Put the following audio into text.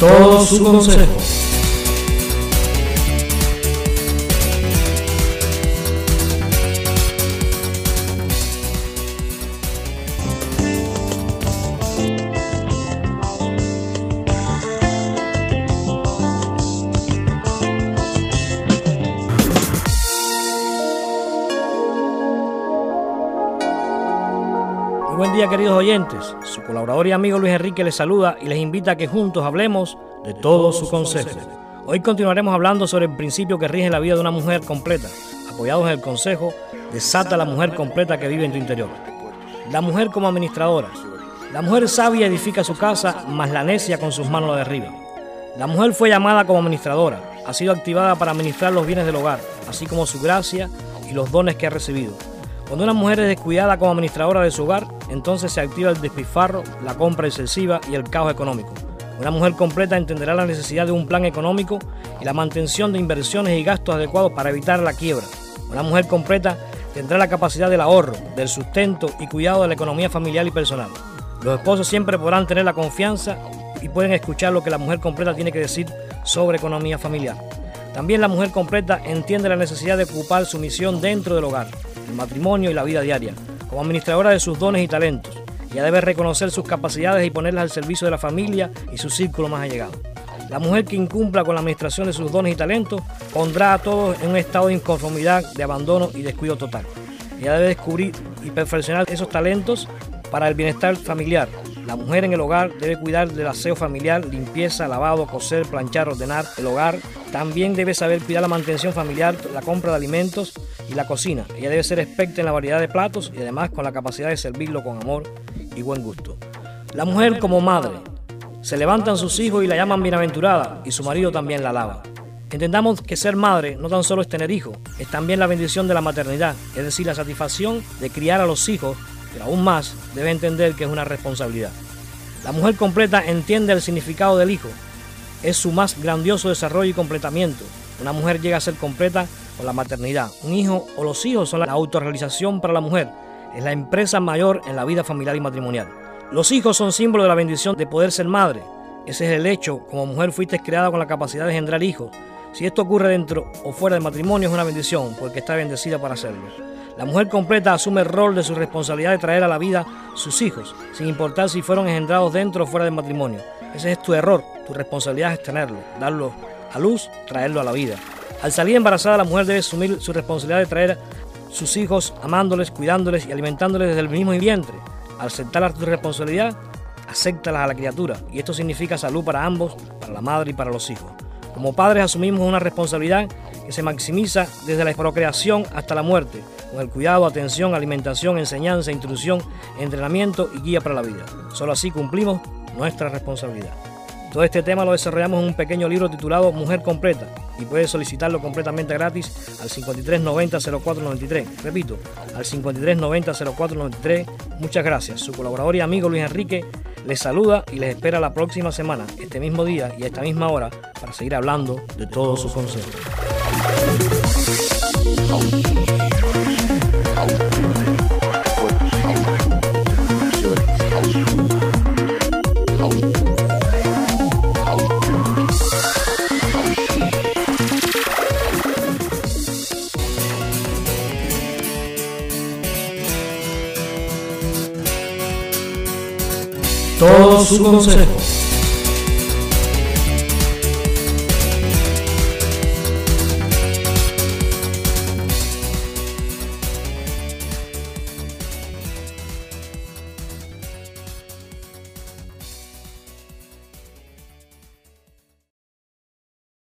todo su consejo. Día queridos oyentes, su colaborador y amigo Luis Enrique les saluda y les invita a que juntos hablemos de todo su consejo. Hoy continuaremos hablando sobre el principio que rige la vida de una mujer completa, apoyados en el consejo Desata la mujer completa que vive en tu interior. La mujer como administradora. La mujer sabia edifica su casa, mas la necia con sus manos la derriba. La mujer fue llamada como administradora, ha sido activada para administrar los bienes del hogar, así como su gracia y los dones que ha recibido. Cuando una mujer es descuidada como administradora de su hogar, entonces se activa el despilfarro, la compra excesiva y el caos económico. Una mujer completa entenderá la necesidad de un plan económico y la mantención de inversiones y gastos adecuados para evitar la quiebra. Una mujer completa tendrá la capacidad del ahorro, del sustento y cuidado de la economía familiar y personal. Los esposos siempre podrán tener la confianza y pueden escuchar lo que la mujer completa tiene que decir sobre economía familiar. También la mujer completa entiende la necesidad de ocupar su misión dentro del hogar, el matrimonio y la vida diaria, como administradora de sus dones y talentos. Ella debe reconocer sus capacidades y ponerlas al servicio de la familia y su círculo más allegado. La mujer que incumpla con la administración de sus dones y talentos pondrá a todos en un estado de inconformidad, de abandono y descuido total. Ella debe descubrir y perfeccionar esos talentos para el bienestar familiar. La mujer en el hogar debe cuidar del aseo familiar, limpieza, lavado, coser, planchar, ordenar el hogar. También debe saber cuidar la mantención familiar, la compra de alimentos y la cocina. Ella debe ser experta en la variedad de platos y además con la capacidad de servirlo con amor y buen gusto. La mujer como madre. Se levantan sus hijos y la llaman bienaventurada y su marido también la alaba. Entendamos que ser madre no tan solo es tener hijos, es también la bendición de la maternidad, es decir, la satisfacción de criar a los hijos, pero aún más debe entender que es una responsabilidad. La mujer completa entiende el significado del hijo, es su más grandioso desarrollo y completamiento. Una mujer llega a ser completa con la maternidad. Un hijo o los hijos son la autorrealización para la mujer, es la empresa mayor en la vida familiar y matrimonial. Los hijos son símbolo de la bendición de poder ser madre. Ese es el hecho, como mujer fuiste creada con la capacidad de engendrar hijos. Si esto ocurre dentro o fuera del matrimonio es una bendición, porque está bendecida para hacerlo. La mujer completa asume el rol de su responsabilidad de traer a la vida sus hijos, sin importar si fueron engendrados dentro o fuera del matrimonio. Ese es tu error, tu responsabilidad es tenerlo, darlo a luz, traerlo a la vida. Al salir embarazada, la mujer debe asumir su responsabilidad de traer sus hijos amándoles, cuidándoles y alimentándoles desde el mismo vientre. Al aceptar tu responsabilidad, acéptalas a la criatura y esto significa salud para ambos, para la madre y para los hijos. Como padres asumimos una responsabilidad que se maximiza desde la procreación hasta la muerte, con el cuidado, atención, alimentación, enseñanza, instrucción, entrenamiento y guía para la vida. Solo así cumplimos nuestra responsabilidad. Todo este tema lo desarrollamos en un pequeño libro titulado Mujer Completa y puedes solicitarlo completamente gratis al 5390-0493. Repito, al 5390-0493. Muchas gracias. Su colaborador y amigo Luis Enrique les saluda y les espera la próxima semana, este mismo día y a esta misma hora, para seguir hablando de todos sus consejos. Todo su consejo.